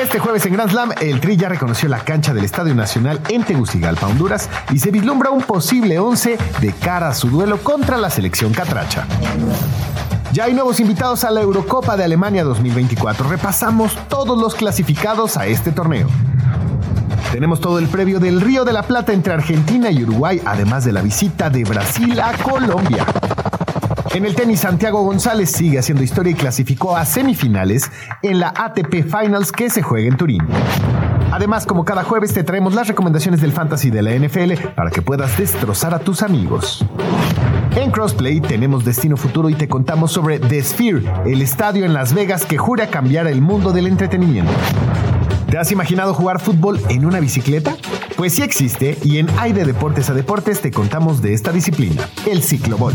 Este jueves en Grand Slam, el Tri ya reconoció la cancha del Estadio Nacional en Tegucigalpa, Honduras, y se vislumbra un posible 11 de cara a su duelo contra la selección catracha. Ya hay nuevos invitados a la Eurocopa de Alemania 2024. Repasamos todos los clasificados a este torneo. Tenemos todo el previo del Río de la Plata entre Argentina y Uruguay, además de la visita de Brasil a Colombia. En el tenis, Santiago González sigue haciendo historia y clasificó a semifinales en la ATP Finals que se juega en Turín. Además, como cada jueves, te traemos las recomendaciones del fantasy de la NFL para que puedas destrozar a tus amigos. En Crossplay tenemos Destino Futuro y te contamos sobre The Sphere, el estadio en Las Vegas que jura cambiar el mundo del entretenimiento. ¿Te has imaginado jugar fútbol en una bicicleta? Pues sí existe y en de Deportes a Deportes te contamos de esta disciplina, el ciclobol.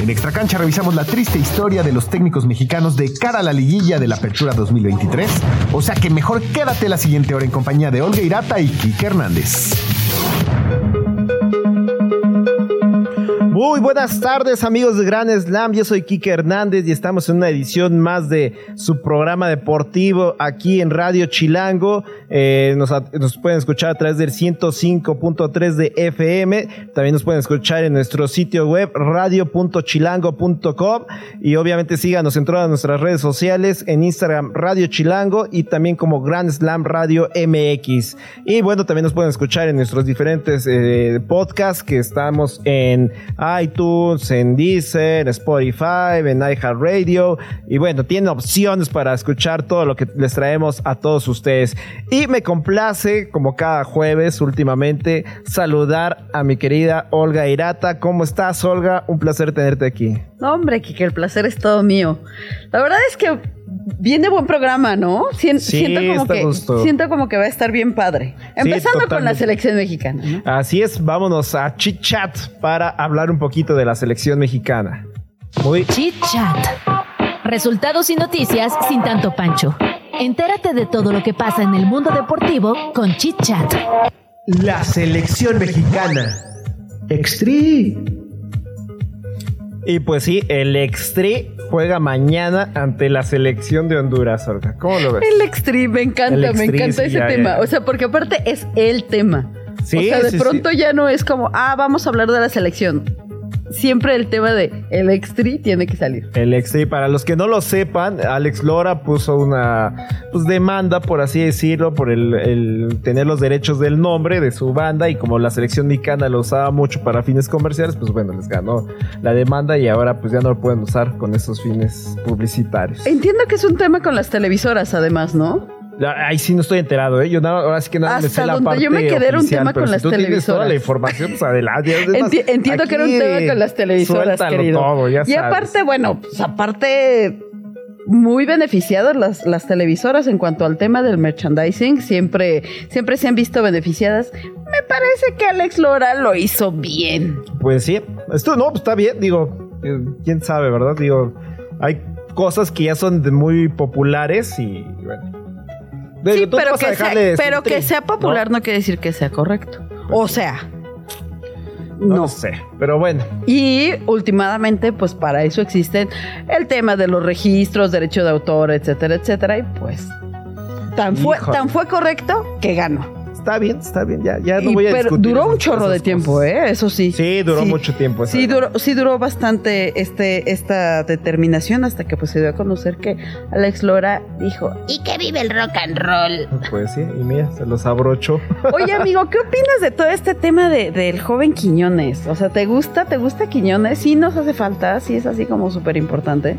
En Extra Cancha revisamos la triste historia de los técnicos mexicanos de cara a la liguilla de la Apertura 2023. O sea que mejor quédate la siguiente hora en compañía de Olga Irata y Kike Hernández. Muy buenas tardes amigos de Gran Slam, yo soy Kike Hernández y estamos en una edición más de su programa deportivo aquí en Radio Chilango. Eh, nos, pueden escuchar a través del 105.3 de FM, también nos pueden escuchar en nuestro sitio web radio.chilango.com y obviamente síganos en todas nuestras redes sociales, en Instagram Radio Chilango y también como Grand Slam Radio MX. Y bueno, también nos pueden escuchar en nuestros diferentes eh, podcasts que estamos en iTunes, en Deezer, en Spotify, en iHeartRadio. Y bueno, tienen opciones para escuchar todo lo que les traemos a todos ustedes. Y me complace, como cada jueves últimamente, saludar a mi querida Olga Irata. ¿Cómo estás, Olga? Un placer tenerte aquí. No, hombre, que el placer es todo mío. La verdad es que viene buen programa, ¿no? siento, como que, siento como que va a estar bien padre. Empezando con la selección mexicana. Así es, vámonos a Chit Chat para hablar un poquito de la selección mexicana. Muy... Chit Chat. Resultados y noticias sin tanto pancho. Entérate de todo lo que pasa en el mundo deportivo con Chit Chat. La selección mexicana. Extreme. Y pues sí, el Extri juega mañana ante la selección de Honduras, Olga. ¿Cómo lo ves? El Extri, me encanta, me encanta ese tema. O sea, porque aparte es el tema. Sí, o sea, de pronto ya no es como, ah, vamos a hablar de la selección siempre el tema de el extri tiene que salir. El extri, para los que no lo sepan, Alex Lora puso una pues, demanda, por así decirlo, por el, tener los derechos del nombre de su banda y como la selección mexicana lo usaba mucho para fines comerciales, pues bueno, les ganó la demanda y ahora pues ya no lo pueden usar con esos fines publicitarios. Entiendo que es un tema con las televisoras además, ¿no? Ahí sí no estoy enterado, ¿eh? Yo nada, ahora sí que nada me sé la parte yo me quedé era un tema con las televisoras. toda la información, pues adelante. entiendo que era un tema con las televisoras, querido. Todo, ya y aparte, bueno, pues aparte muy beneficiadas las, las televisoras en cuanto al tema del merchandising, siempre, siempre se han visto beneficiadas. Me parece que Alex Lora lo hizo bien. Pues sí, esto no, pues está bien, digo, eh, quién sabe, ¿verdad? Digo, hay cosas que ya son muy populares y bueno sí, pero, que sea, pero que sea, popular ¿no? quiere decir que sea correcto. O sea, no. sé, pero bueno. Y últimamente, pues para eso existen el tema de los registros, derecho de autor, etcétera, etcétera. Y pues, tan fue, tan fue correcto que ganó está bien, está bien, ya, ya no voy a pero Duró un chorro de tiempo, ¿eh? Eso sí. Sí, duró mucho tiempo. Sí duró, sí duró bastante este, esta determinación hasta que pues se dio a conocer que Alex Lora dijo, ¿y que vive el rock and roll? Pues sí, y mira, se los abrocho. Oye, amigo, ¿qué opinas de todo este tema de, del joven Quiñones? O sea, ¿te gusta? ¿Te gusta Quiñones? Sí nos hace falta, sí es así como súper importante.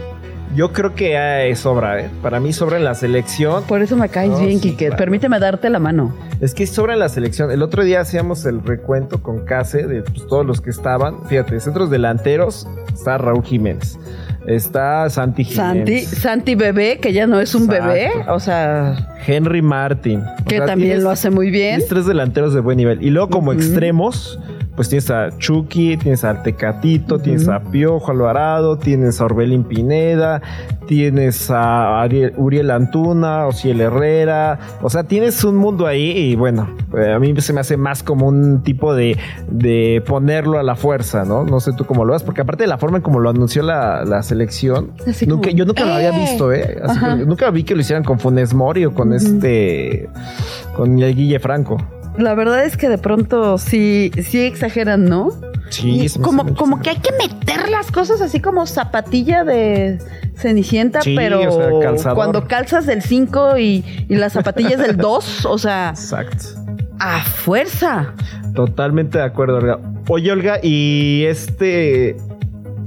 Yo creo que sobra, ¿eh? Para mí sobra en la selección. Por eso me caes bien, Kike. Permíteme darte la mano. Es que sobra en la selección. El otro día hacíamos el recuento con Case de pues, todos los que estaban. Fíjate, centros delanteros está Raúl Jiménez. Está Santi Jiménez. Santi, Santi Bebé, que ya no es un bebé. O sea. Henry Martin. Que también lo hace muy bien. Tres delanteros de buen nivel. Y luego, como extremos, pues tienes a Chucky, tienes a Tecatito, tienes a Piojo Alvarado, tienes a Orbelín Pineda, tienes a Uriel Antuna, Ociel Herrera, o sea, tienes un mundo ahí y bueno, eh, a mí se me hace más como un tipo de, de ponerlo a la fuerza, ¿no? No sé tú cómo lo ves, porque aparte de la forma en como lo anunció la, selección, nunca, yo nunca lo había eh". visto, ¿eh? nunca vi que lo hicieran con Funes Mori o con este, con el Guille Franco. La verdad es que de pronto sí, sí exageran, ¿no? Sí, como, como que hay que meter las cosas así como zapatilla de Cenicienta, pero cuando calzas del 5 y, y, las zapatillas del 2, o sea. Exacto. A fuerza. Totalmente de acuerdo, Olga. Oye, Olga, y este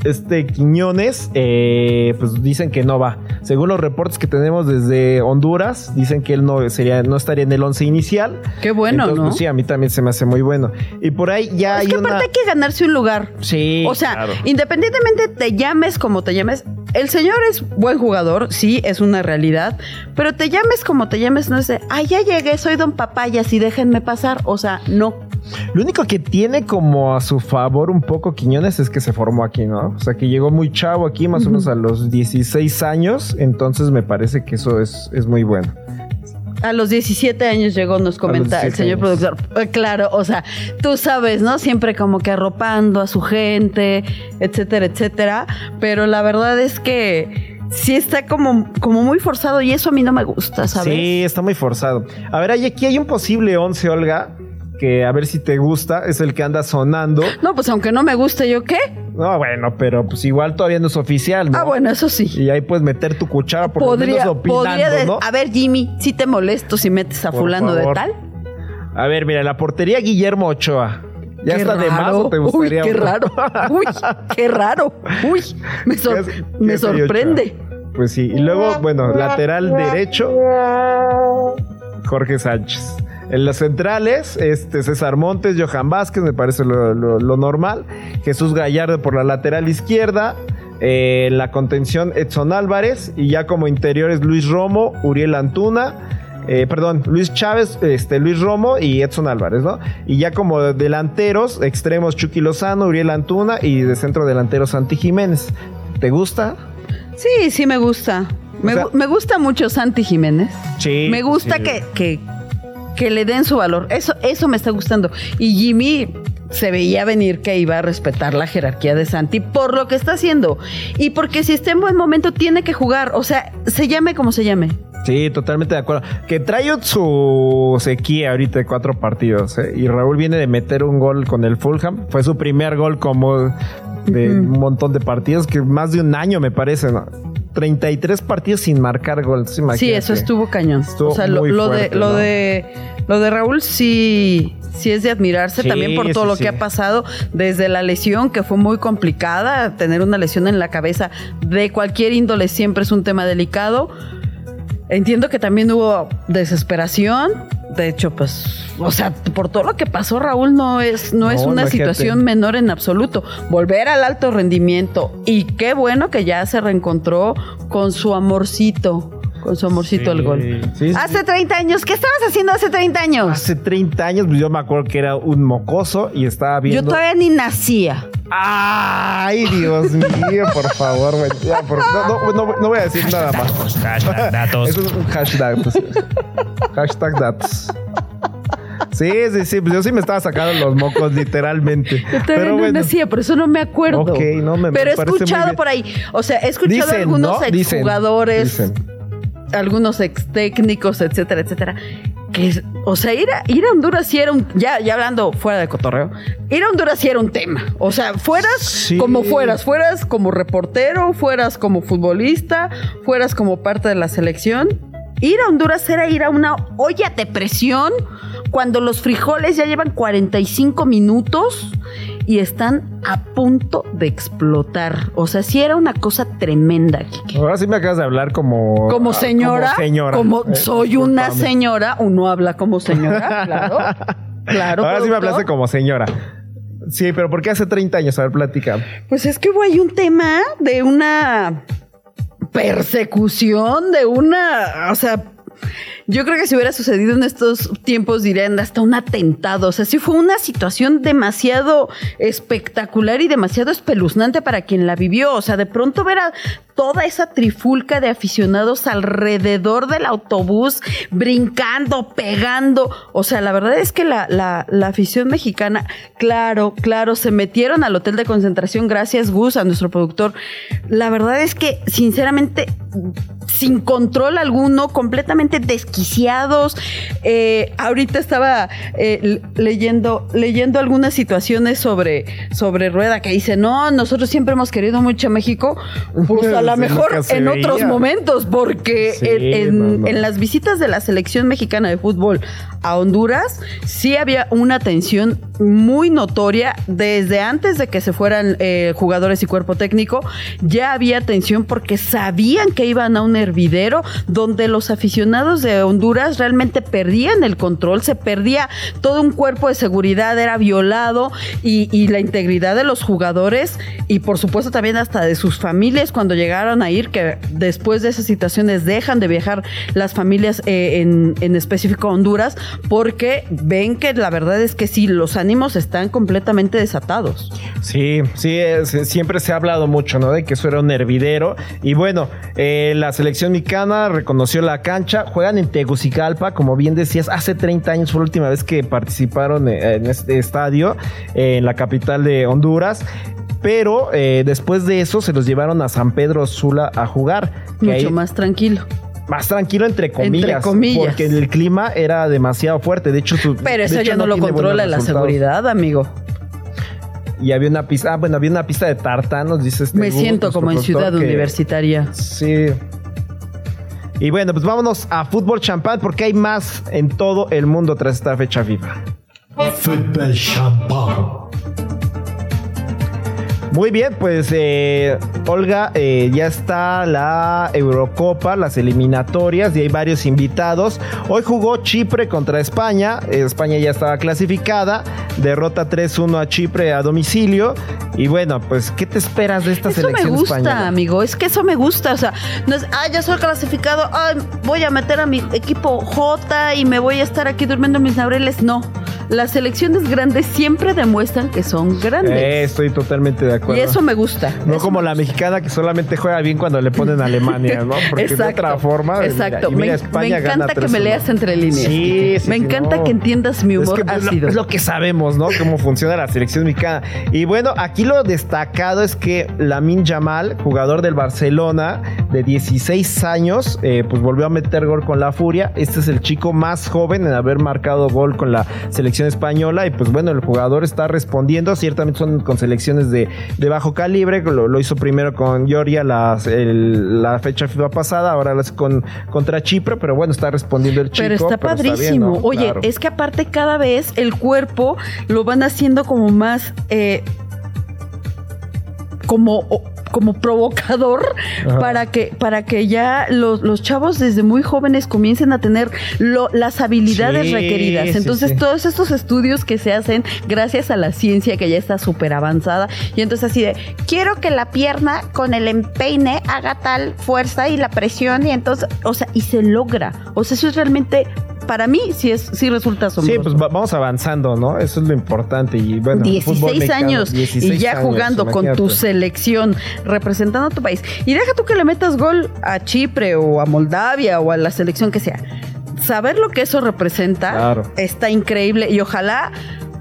este Quiñones, eh, pues dicen que no va. Según los reportes que tenemos desde Honduras, dicen que él no sería, no estaría en el once inicial. Qué bueno, ¿no? Pues sí, a mí también se me hace muy bueno. Y por ahí ya es hay que aparte hay que ganarse un lugar. Sí. O sea, independientemente te llames como te llames, el señor es buen jugador, sí, es una realidad, pero te llames como te llames, no es de, ay, ya llegué, soy don papayas y déjenme pasar. O sea, no. Lo único que tiene como a su favor un poco Quiñones es que se formó aquí, ¿no? O sea, que llegó muy chavo aquí, más o menos a los 16 años, entonces me parece que eso es, es muy bueno. A los 17 años llegó, nos comenta el señor productor. Eh, claro, o sea, tú sabes, ¿no? Siempre como que arropando a su gente, etcétera, etcétera. Pero la verdad es que sí está como, como muy forzado y eso a mí no me gusta, ¿sabes? Sí, está muy forzado. A ver, aquí hay un posible 11, Olga, que a ver si te gusta, es el que anda sonando. No, pues aunque no me guste, ¿yo qué? No, bueno, pero pues igual todavía no es oficial, ¿no? Ah, bueno, eso sí. Y ahí puedes meter tu cuchara por podría, lo menos opinando, A ver, Jimmy, si te molesto si metes a fulano de tal? A ver, mira, la portería Guillermo Ochoa. ¿Ya está de más o te gustaría? Uy, qué raro. Uy, qué raro. Uy, me, me sorprende. Pues sí. Y luego, bueno, lateral derecho, Jorge Sánchez. En las centrales, este César Montes, Johan Vázquez, me parece lo, normal. Jesús Gallardo por la lateral izquierda. Eh, en la contención, Edson Álvarez. Y ya como interiores, Luis Romo, Uriel Antuna. Eh, perdón, Luis Chávez, este, Luis Romo y Edson Álvarez, ¿no? Y ya como delanteros, extremos Chucky Lozano, Uriel Antuna y de centro delantero Santi Jiménez. ¿Te gusta? Sí, sí me gusta. Me, gusta mucho Santi Jiménez. Sí. Me gusta que, que le den su valor. Eso, eso me está gustando. Y Jimmy se veía venir que iba a respetar la jerarquía de Santi por lo que está haciendo. Y porque si está en buen momento tiene que jugar. O sea, se llame como se llame. Sí, totalmente de acuerdo. Que trae su sequía ahorita de cuatro partidos. ¿eh? Y Raúl viene de meter un gol con el Fulham. Fue su primer gol como de un montón de partidos, que más de un año me parece, ¿no? 33 partidos sin marcar gol. Sí, eso estuvo cañón. o sea, lo, de, lo, de, lo de Raúl sí, sí es de admirarse también por todo lo que ha pasado desde la lesión, que fue muy complicada. Tener una lesión en la cabeza de cualquier índole siempre es un tema delicado. Entiendo que también hubo desesperación. De hecho, pues, o sea, por todo lo que pasó, Raúl, no es, no, es una situación menor en absoluto. Volver al alto rendimiento. Y qué bueno que ya se reencontró con su amorcito con su amorcito al gol. hace 30 años, ¿qué estabas haciendo hace 30 años? Hace 30 años, pues yo me acuerdo que era un mocoso y estaba viendo. Yo todavía ni nacía. Ay, Dios mío, por favor, güey. no, no, no, voy a decir nada más. Hashtag datos. es un hashtag. Pues. hashtag datos. Sí, sí, sí. Pues yo sí me estaba sacando los mocos, literalmente. Yo pero no bueno. decía, por eso no me acuerdo. Ok, no me Pero he escuchado por ahí. O sea, he escuchado a algunos exjugadores. Dicen algunos ex técnicos, etcétera, etcétera. Que, o sea, ir a, ir a Honduras sí era un, ya, ya hablando fuera de cotorreo, ir a Honduras sí era un tema. O sea, fueras como fueras, fueras como reportero, fueras como futbolista, fueras como parte de la selección. Ir a Honduras era ir a una olla de presión cuando los frijoles ya llevan 45 minutos y están a punto de explotar. O sea, sí era una cosa tremenda, Ahora sí me acabas de hablar como... Como señora. Como, señora. como eh, soy una señora, uno habla como señora, claro. Claro. Ahora sí me hablaste como señora. Sí, pero ¿por qué hace 30 años? A ver, platica. Pues es que hubo ahí un tema de una persecución, de una, o sea, yo creo que si hubiera sucedido en estos tiempos, dirían hasta un atentado. O sea, sí fue una situación demasiado espectacular y demasiado espeluznante para quien la vivió. O sea, de pronto ver a toda esa trifulca de aficionados alrededor del autobús, brincando, pegando. O sea, la verdad es que la, la, la afición mexicana, claro, claro, se metieron al hotel de concentración. Gracias, Gus, a nuestro productor. La verdad es que, sinceramente, sin control alguno, completamente desquiciados. Eh, ahorita estaba eh, leyendo, leyendo algunas situaciones sobre, sobre Rueda que dice, no, nosotros siempre hemos querido mucho a México, pues lo mejor en otros momentos, porque en, en, las visitas de la selección mexicana de fútbol a Honduras, sí había una tensión muy notoria desde antes de que se fueran eh, jugadores y cuerpo técnico, ya había tensión porque sabían que iban a un hervidero donde los aficionados de Honduras realmente perdían el control, se perdía todo un cuerpo de seguridad, era violado y, la integridad de los jugadores y por supuesto también hasta de sus familias cuando llegaron a ir, que después de esas situaciones dejan de viajar las familias eh, en, en específico a Honduras porque ven que la verdad es que sí, los ánimos están completamente desatados. Sí, sí, siempre se ha hablado mucho, ¿no? De que eso era un hervidero. Y bueno, eh, la selección mexicana reconoció la cancha, juegan en Tegucigalpa, como bien decías, hace 30 años fue la última vez que participaron eh, en este estadio, eh, en la capital de Honduras pero después de eso se los llevaron a San Pedro Sula a jugar. Mucho más tranquilo más tranquilo entre comillas, Porque el clima era demasiado fuerte. De hecho, Pero eso ya no, lo controla la seguridad, amigo. Y había una pista, ah, bueno, había una pista de tartanos, dices. Me siento como en ciudad universitaria. Sí. Y bueno, pues vámonos a fútbol champán porque hay más en todo el mundo tras esta fecha FIFA. Fútbol champán. Muy bien, pues eh, Olga, eh, ya está la Eurocopa, las eliminatorias y hay varios invitados. Hoy jugó Chipre contra España, España ya estaba clasificada, derrota 3-1 a Chipre a domicilio. Y bueno, pues, ¿qué te esperas de esta selección Eso me gusta, amigo, es que eso me gusta. O sea, no es, ah, ya soy clasificado, ah, voy a meter a mi equipo J y me voy a estar aquí durmiendo en mis laureles. No las selecciones grandes siempre demuestran que son grandes. Eh, estoy totalmente de acuerdo. Y eso me gusta. No como la mexicana que solamente juega bien cuando le ponen a Alemania, ¿no? Porque de otra forma. Exacto. me, encanta que me leas entre líneas. Sí, sí Me encanta que entiendas mi humor es ácido. Es lo que sabemos, ¿no? Cómo funciona la selección mexicana. Y bueno, aquí lo destacado es que Lamin Yamal, jugador del Barcelona de 16 años, eh, pues volvió a meter gol con la Furia. Este es el chico más joven en haber marcado gol con la selección española y pues bueno, el jugador está respondiendo, ciertamente son con selecciones de, de bajo calibre, lo, hizo primero con Georgia la, la fecha FIFA pasada, ahora con, contra Chipre, pero bueno, está respondiendo el chico. Pero está padrísimo. Oye, es que aparte cada vez el cuerpo lo van haciendo como más... Eh, como como provocador para que, para que ya los, chavos desde muy jóvenes comiencen a tener las habilidades requeridas. Entonces, todos estos estudios que se hacen gracias a la ciencia que ya está súper avanzada, y entonces así de, quiero que la pierna con el empeine haga tal fuerza y la presión, y entonces, o sea, y se logra. O sea, eso es realmente para mí sí es sí resulta asombroso. Sí, pues vamos avanzando, ¿no? Eso es lo importante y bueno, 16 años y ya jugando con tu selección, representando a tu país. Y deja tú que le metas gol a Chipre o a Moldavia o a la selección que sea. Saber lo que eso representa está increíble y ojalá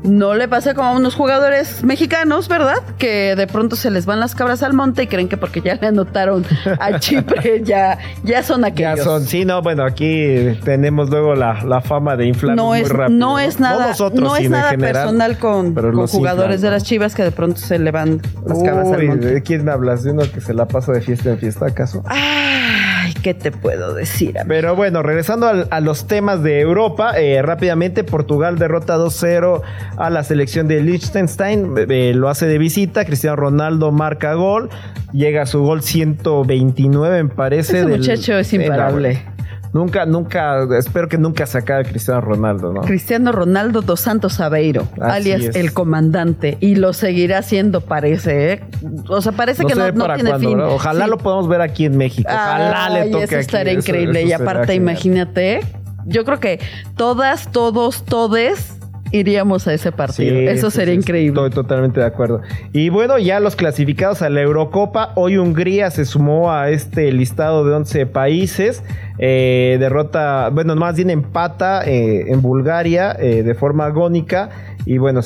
no le pasa como a unos jugadores mexicanos, ¿verdad? Que de pronto se les van las cabras al monte y creen que porque ya le anotaron a Chipre ya, ya son aquellos. Ya son, sí, no, bueno, aquí tenemos luego la, fama de inflar no muy es, rápido. No es nada, no, es nada personal con, jugadores de las chivas que de pronto se le van las cabras al monte. ¿De quién me hablas? ¿De uno que se la pasa de fiesta en fiesta, acaso? Ay, ¿qué te puedo decir? Pero bueno, regresando a, los temas de Europa, eh, rápidamente Portugal derrota 2-0 a la selección de Liechtenstein, eh, lo hace de visita, Cristiano Ronaldo marca gol, llega a su gol 129 me parece. Ese muchacho es imparable. Nunca, nunca, espero que nunca se acabe Cristiano Ronaldo, ¿no? Cristiano Ronaldo dos Santos Aveiro, alias el comandante, y lo seguirá haciendo, parece, ¿eh? O sea, parece que no, tiene fin. Ojalá lo podamos ver aquí en México. Ojalá le toque eso estaría increíble. y aparte, imagínate, yo creo que todas, todos, todes iríamos a ese partido. Eso sería increíble. Estoy totalmente de acuerdo. Y bueno, ya los clasificados a la Eurocopa. Hoy Hungría se sumó a este listado de 11 países. Eh, derrota, bueno, más bien empata eh, en Bulgaria eh, de forma agónica y bueno,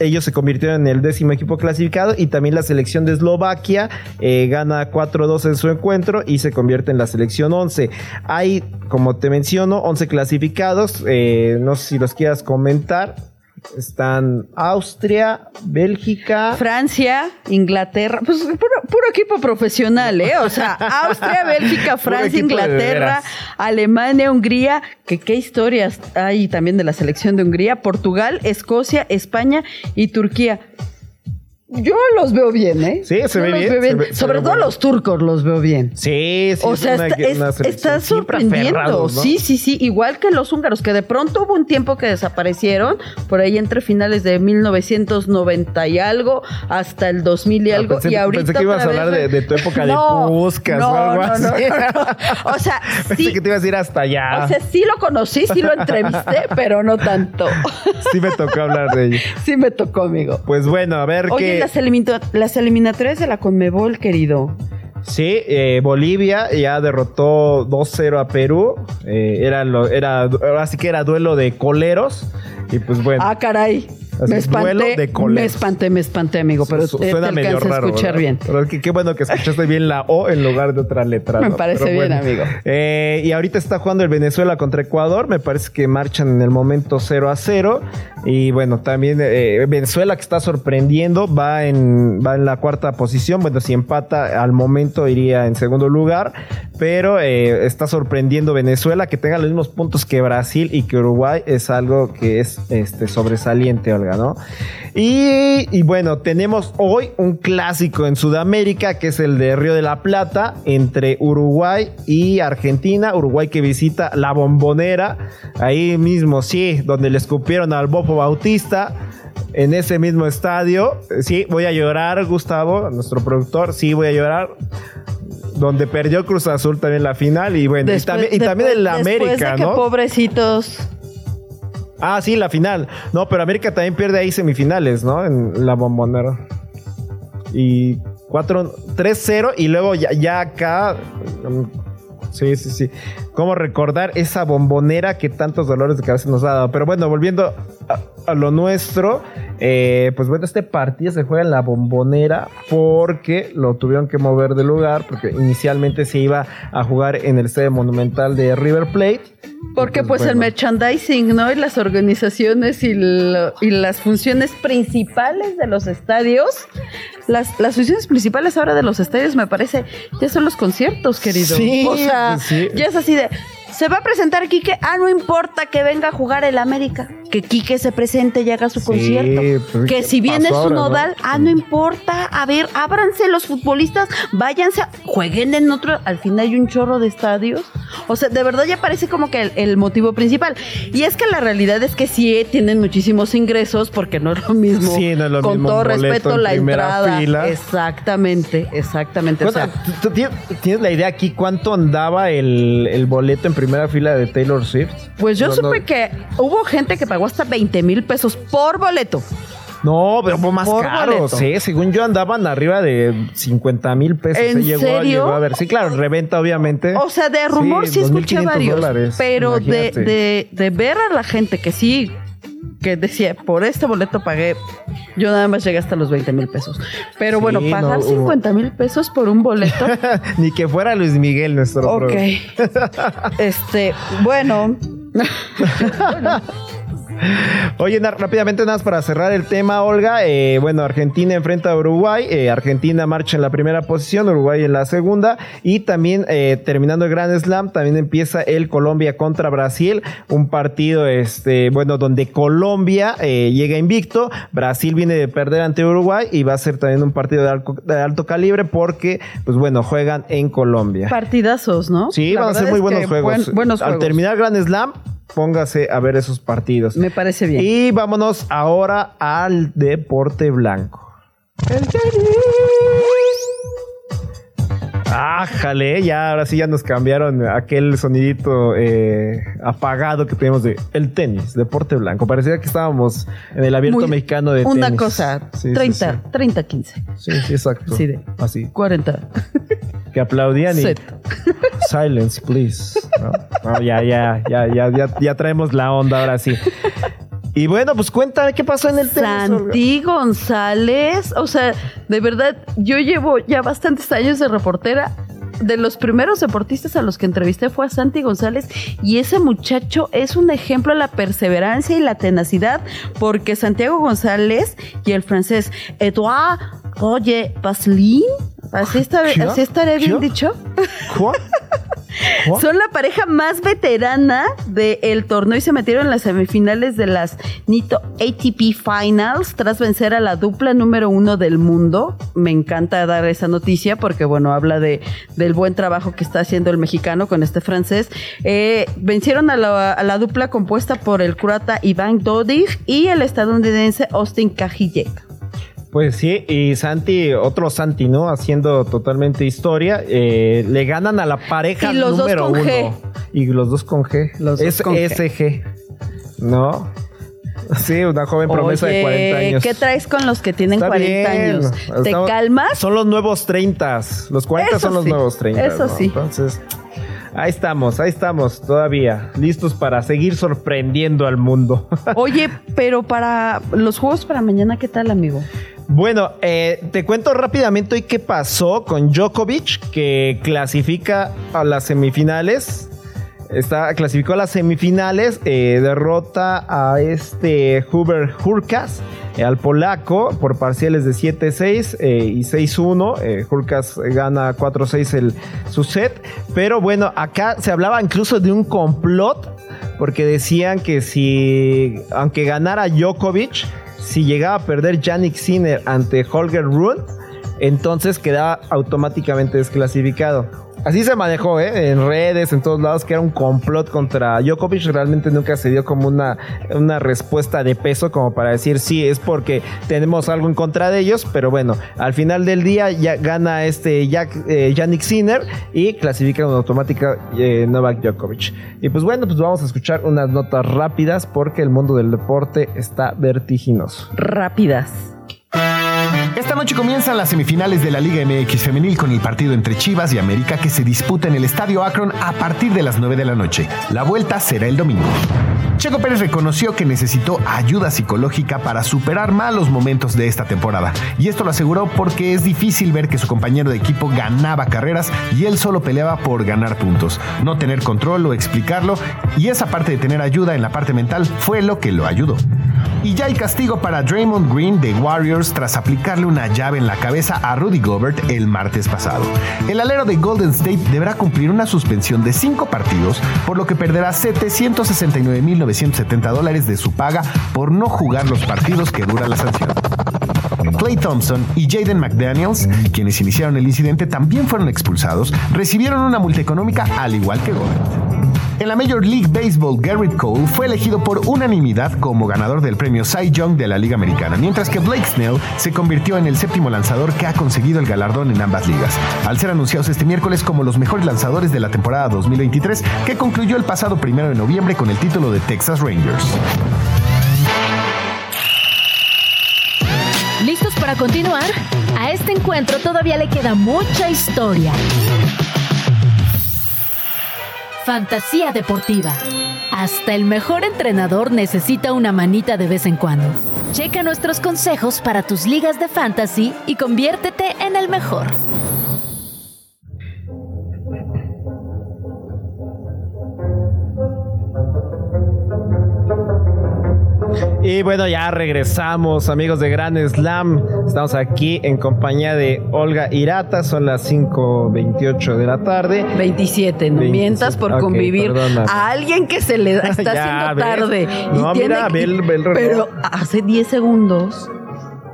ellos se convirtieron en el décimo equipo clasificado y también la selección de Eslovaquia gana 4-2 en su encuentro y se convierte en la selección 11. Hay, como te menciono, 11 clasificados, no sé si los quieras comentar. Están Austria, Bélgica, Francia, Inglaterra, pues puro, equipo profesional, ¿eh? O sea, Austria, Bélgica, Francia, Inglaterra, Alemania, Hungría, que qué historias hay también de la selección de Hungría, Portugal, Escocia, España y Turquía. Yo los veo bien, ¿eh? Sí, se ve bien. Sobre todo los turcos los veo bien. Sí, sí. O sea, está, sorprendiendo. Sí, sí, sí. Igual que los húngaros, que de pronto hubo un tiempo que desaparecieron, por ahí entre finales de 1990 y algo hasta el 2000 y ah, algo. y ahorita pensé que ibas a hablar de, tu época de Puscas o algo así. o sea, pensé que te ibas a ir hasta allá. O sea, sí lo conocí, sí lo entrevisté, pero no tanto. sí me tocó hablar de ello. Sí me tocó, amigo. Pues bueno, a ver qué las, eliminatorias de la Conmebol, querido. Sí, eh, Bolivia ya derrotó 2-0 a Perú. Eh, era, lo, era, así que era duelo de coleros. Y pues bueno. Ah, caray me espanté, me espanté, me espanté, amigo, pero suena medio raro, a escuchar bien. Pero qué, bueno que escuchaste bien la O en lugar de otra letra. Me parece bien, amigo. Eh, y ahorita está jugando el Venezuela contra Ecuador. Me parece que marchan en el momento 0 a 0. Y bueno, también eh, Venezuela que está sorprendiendo, va en, va en la cuarta posición. Bueno, si empata al momento iría en segundo lugar. Pero eh, está sorprendiendo Venezuela que tenga los mismos puntos que Brasil y que Uruguay. Es algo que es este, sobresaliente, Olga. Y, bueno, tenemos hoy un clásico en Sudamérica, que es el de Río de la Plata, entre Uruguay y Argentina. Uruguay que visita la bombonera, ahí mismo, sí, donde le escupieron al Bopo Bautista. En ese mismo estadio, sí, voy a llorar, Gustavo, nuestro productor, sí, voy a llorar donde perdió Cruz Azul también la final y bueno, y también, y también en la América, ¿no? Pobrecitos. Ah, sí, la final. No, pero América también pierde ahí semifinales, ¿no? En la bombonera. Y 4, 3-0 y luego ya, ya acá... Mm, sí, sí, sí. ¿Cómo recordar esa bombonera que tantos dolores de cabeza nos ha dado? Pero bueno, volviendo a, lo nuestro, eh, pues bueno, este partido se juega en la bombonera porque lo tuvieron que mover de lugar, porque inicialmente se iba a jugar en el Estadio Monumental de River Plate porque pues, el merchandising, ¿no? Y las organizaciones y, las funciones principales de los estadios, las, las funciones principales ahora de los estadios me parece, ya son los conciertos, querido. Sí, o sea, ya es así de, se va a presentar Quique, ah, no importa que venga a jugar el América, que Quique se presente y haga su concierto. Pues, que si viene su nodal, ah, no importa, a ver, ábranse los futbolistas, váyanse, jueguen en otro, al fin hay un chorro de estadios. O sea, de verdad ya parece como que el, motivo principal. Y es que la realidad es que sí tienen muchísimos ingresos, porque no es lo mismo. Sí, no es lo con todo respeto, la entrada. Exactamente, exactamente. O sea, ¿tú, tienes la idea aquí cuánto andaba el, el boleto en primera fila de Taylor Swift? Pues yo supe que hubo gente que pagó hasta 20 mil pesos por boleto. No, pero fue más caro. Sí, según yo andaban arriba de 50 mil pesos. ¿En serio? a ver, sí, claro, reventa obviamente. O sea, de rumor sí, escuché varios. pero de, de, de, ver a la gente que sí, que decía, por este boleto pagué, yo nada más llegué hasta los 20 mil pesos. Pero bueno, pagar 50 mil pesos por un boleto. Ni que fuera Luis Miguel nuestro Ok. este, bueno. Oye, rápidamente nada más para cerrar el tema, Olga. Eh, bueno, Argentina enfrenta a Uruguay. Eh, Argentina marcha en la primera posición, Uruguay en la segunda. Y también eh, terminando el Grand Slam, también empieza el Colombia contra Brasil. Un partido, este, bueno, donde Colombia llega invicto. Brasil viene de perder ante Uruguay y va a ser también un partido de alto, calibre porque, pues bueno, juegan en Colombia. Partidazos, ¿no? Sí, van a ser muy buenos juegos. buenos juegos. Al terminar Grand Slam, póngase a ver esos partidos. Me parece bien. Y vámonos ahora al deporte blanco. El tenis. Ájale, ya ahora sí ya nos cambiaron aquel sonidito eh, apagado que teníamos de el tenis, deporte blanco. Parecía que estábamos en el abierto mexicano de una tenis. Una cosa, 30, 30, 15. Sí, sí, exacto. Sí, de así. 40. Que aplaudían y silence, please. ya, ya, ya, ya, ya, ya traemos la onda ahora sí. Y bueno, pues cuéntame qué pasó en el. Santi González, o sea, de verdad, yo llevo ya bastantes años de reportera. De los primeros deportistas a los que entrevisté fue a Santi González y ese muchacho es un ejemplo de la perseverancia y la tenacidad porque Santiago González y el francés Edouard Roger Paslin, así, así estaré bien dicho. Son la pareja más veterana del torneo y se metieron en las semifinales de las Nito ATP Finals tras vencer a la dupla número uno del mundo. Me encanta dar esa noticia porque, bueno, habla de, del buen trabajo que está haciendo el mexicano con este francés. Eh, vencieron a la, dupla compuesta por el croata Iván Dodig y el estadounidense Austin Kajijek. Pues sí, y Santi, otro Santi, ¿no? Haciendo totalmente historia. Eh, le ganan a la pareja número uno. Y los dos con G. Los dos con SG. ¿No? Sí, una joven promesa de 40 años. ¿Qué traes con los que tienen 40 años? ¿Te calmas? Son los nuevos 30. Los 40 son los nuevos 30. Eso sí. Entonces, ahí estamos, ahí estamos, todavía listos para seguir sorprendiendo al mundo. Oye, pero para los juegos para mañana, ¿qué tal, amigo? Bueno, eh, te cuento rápidamente hoy qué pasó con Djokovic, que clasifica a las semifinales. Está, clasificó a las semifinales, eh, derrota a este Huber Hurkas, eh, al polaco, por parciales de 7-6 y 6-1. Hurkas gana 4-6 el, su set. Pero bueno, acá se hablaba incluso de un complot, porque decían que si, aunque ganara Djokovic, si llegaba a perder Yannick Sinner ante Holger Rune, entonces quedaba automáticamente desclasificado. Así se manejó, ¿eh? En redes, en todos lados, que era un complot contra Djokovic. Realmente nunca se dio como una, una respuesta de peso como para decir, sí, es porque tenemos algo en contra de ellos. Pero bueno, al final del día ya gana este Jack, eh, Yannick Sinner y clasifica en automática eh, Novak Djokovic. Y pues bueno, pues vamos a escuchar unas notas rápidas porque el mundo del deporte está vertiginoso. Rápidas. Esta noche comienzan las semifinales de la Liga MX Femenil con el partido entre Chivas y América que se disputa en el Estadio Akron a partir de las 9 de la noche. La vuelta será el domingo. Checo Pérez reconoció que necesitó ayuda psicológica para superar malos momentos de esta temporada. Y esto lo aseguró porque es difícil ver que su compañero de equipo ganaba carreras y él solo peleaba por ganar puntos. No tener control o explicarlo. Y esa parte de tener ayuda en la parte mental fue lo que lo ayudó. Y ya hay castigo para Draymond Green de Warriors tras aplicarle una llave en la cabeza a Rudy Gobert el martes pasado. El alero de Golden State deberá cumplir una suspensión de cinco partidos, por lo que perderá 769.970 dólares de su paga por no jugar los partidos que dura la sanción. Clay Thompson y Jaden McDaniels, quienes iniciaron el incidente, también fueron expulsados, recibieron una multa económica al igual que Gobert. En la Major League Baseball, Garrett Cole fue elegido por unanimidad como ganador del premio Cy Young de la Liga Americana, mientras que Blake Snell se convirtió en el séptimo lanzador que ha conseguido el galardón en ambas ligas, al ser anunciados este miércoles como los mejores lanzadores de la temporada 2023, que concluyó el pasado primero de noviembre con el título de Texas Rangers. ¿Listos para continuar? A este encuentro todavía le queda mucha historia. Fantasía deportiva. Hasta el mejor entrenador necesita una manita de vez en cuando. Checa nuestros consejos para tus ligas de fantasy y conviértete en el mejor. Bueno, ya regresamos, amigos de Gran Slam. Estamos aquí en compañía de Olga Irata. Son las 5:28 de la tarde. 27, no mientas por convivir a alguien que se le está haciendo tarde. No, mira, Pero hace 10 segundos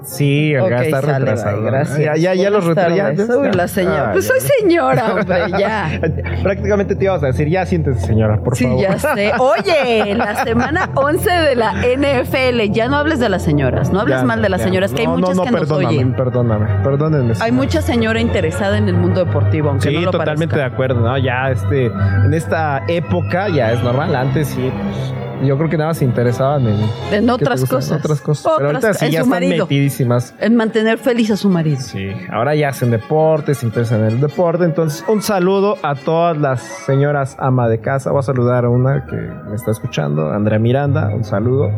Sí, acá está retrasado. gracias. Ya, ya, ya los la señora. pues soy señora, hombre, ya. Prácticamente te ibas a decir, ya siéntese, señora, por favor. Sí, ya sé. Oye, la semana 11 de la NFL. Ya no hables de las señoras. No hables mal de las señoras, que hay muchas que nos oyen. Perdóname, perdónenme. Hay mucha señora interesada en el mundo deportivo, aunque sí, no lo totalmente de acuerdo. ¿no? Ya este, en esta época ya es normal. Antes sí, pues, yo creo que nada se interesaban en, en otras cosas. Otras cosas. Pero ahorita sí ya están metidísimas. En mantener feliz a su marido. Sí, ahora ya hacen deporte, se interesan en el deporte. Entonces, un saludo a todas las señoras ama de casa. Voy a saludar a una que me está escuchando, Andrea Miranda. Un saludo.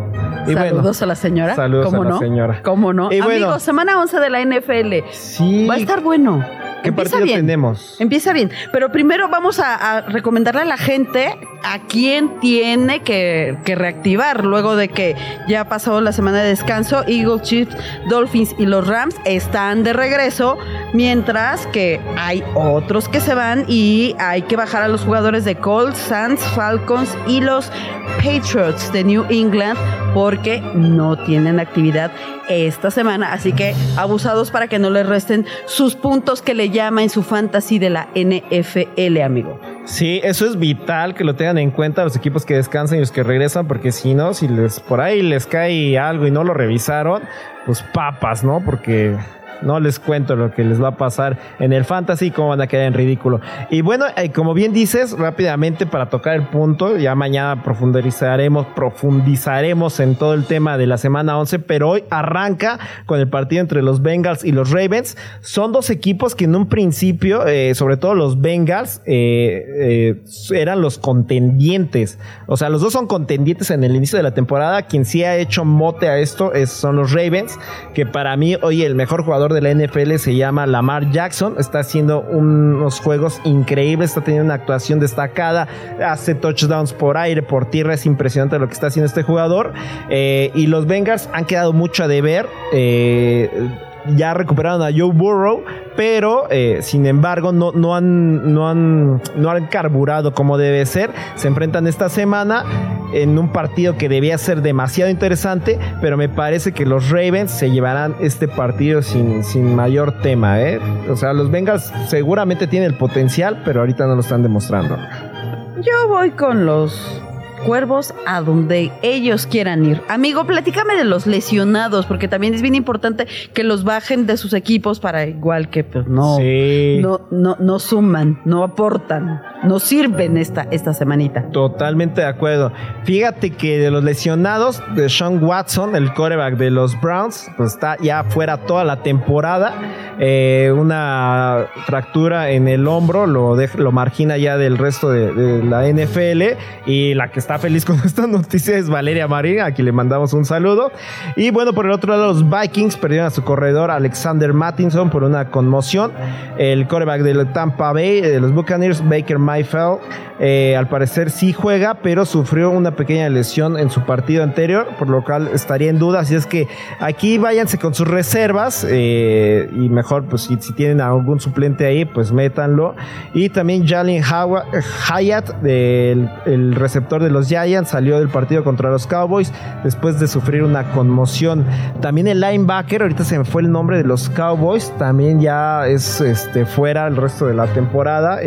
Y saludos a la señora. Saludos a la señora. ¿Cómo no? Y Amigos, semana 11 de la NFL. Sí. Va a estar bueno. ¿Qué Empieza partido tenemos? Empieza bien. Pero primero vamos a, recomendarle a la gente a quién tiene que, reactivar luego de que ya pasó la semana de descanso. Eagles, Chiefs, Dolphins y los Rams están de regreso, mientras que hay otros que se van y hay que bajar a los jugadores de Colts, Suns, Falcons y los Patriots de New England porque no tienen actividad esta semana. Así que abusados para que no les resten sus puntos que le llama en su fantasy de la NFL, amigo. Sí, eso es vital que lo tengan en cuenta los equipos que descansan y los que regresan, porque si no, si les por ahí les cae algo y no lo revisaron, pues papas, ¿no? Porque no les cuento lo que les va a pasar en el fantasy cómo van a quedar en ridículo. Y bueno, eh, como bien dices, rápidamente para tocar el punto, ya mañana profundizaremos, profundizaremos en todo el tema de la semana 11, pero hoy arranca con el partido entre los Bengals y los Ravens. Son dos equipos que en un principio, eh, sobre todo los Bengals, eh, eran los contendientes. O sea, los dos son contendientes en el inicio de la temporada. Quien sí ha hecho mote a esto es, son los Ravens, que para mí hoy el mejor jugador de la NFL se llama Lamar Jackson. Está haciendo unos juegos increíbles, está teniendo una actuación destacada, hace touchdowns por aire, por tierra. Es impresionante lo que está haciendo este jugador. Eh, y los Bengals han quedado mucho a deber. Eh, ya recuperaron a Joe Burrow, pero eh, sin embargo no, no, han, no, han, no han carburado como debe ser. Se enfrentan esta semana en un partido que debía ser demasiado interesante, pero me parece que los Ravens se llevarán este partido sin, sin mayor tema. ¿eh? O sea, los Bengals seguramente tienen el potencial, pero ahorita no lo están demostrando. Yo voy con los cuervos a donde ellos quieran ir. Amigo, platícame de los lesionados, porque también es bien importante que los bajen de sus equipos para igual que pues no, no, no, no suman, no aportan, no sirven esta, esta semanita. Totalmente de acuerdo. Fíjate que de los lesionados, de Sean Watson, el coreback de los Browns, pues está ya fuera toda la temporada. Eh, una fractura en el hombro lo, lo margina ya del resto de, de la NFL y la que está feliz con esta noticia es Valeria Marín, a quien le mandamos un saludo. Y bueno, por el otro lado, los Vikings perdieron a su corredor Alexander Mattinson por una conmoción. El coreback de Tampa Bay, de los Buccaneers, Baker Eh, al parecer sí juega, pero sufrió una pequeña lesión en su partido anterior, por lo cual estaría en duda. Así es que aquí váyanse con sus reservas eh, y mejor, pues si, tienen algún suplente ahí, pues métanlo. Y también Jalen Hyatt, el, receptor de los Giants, salió del partido contra los Cowboys después de sufrir una conmoción. También el linebacker, ahorita se me fue el nombre de los Cowboys, también ya es este, fuera el resto de la temporada.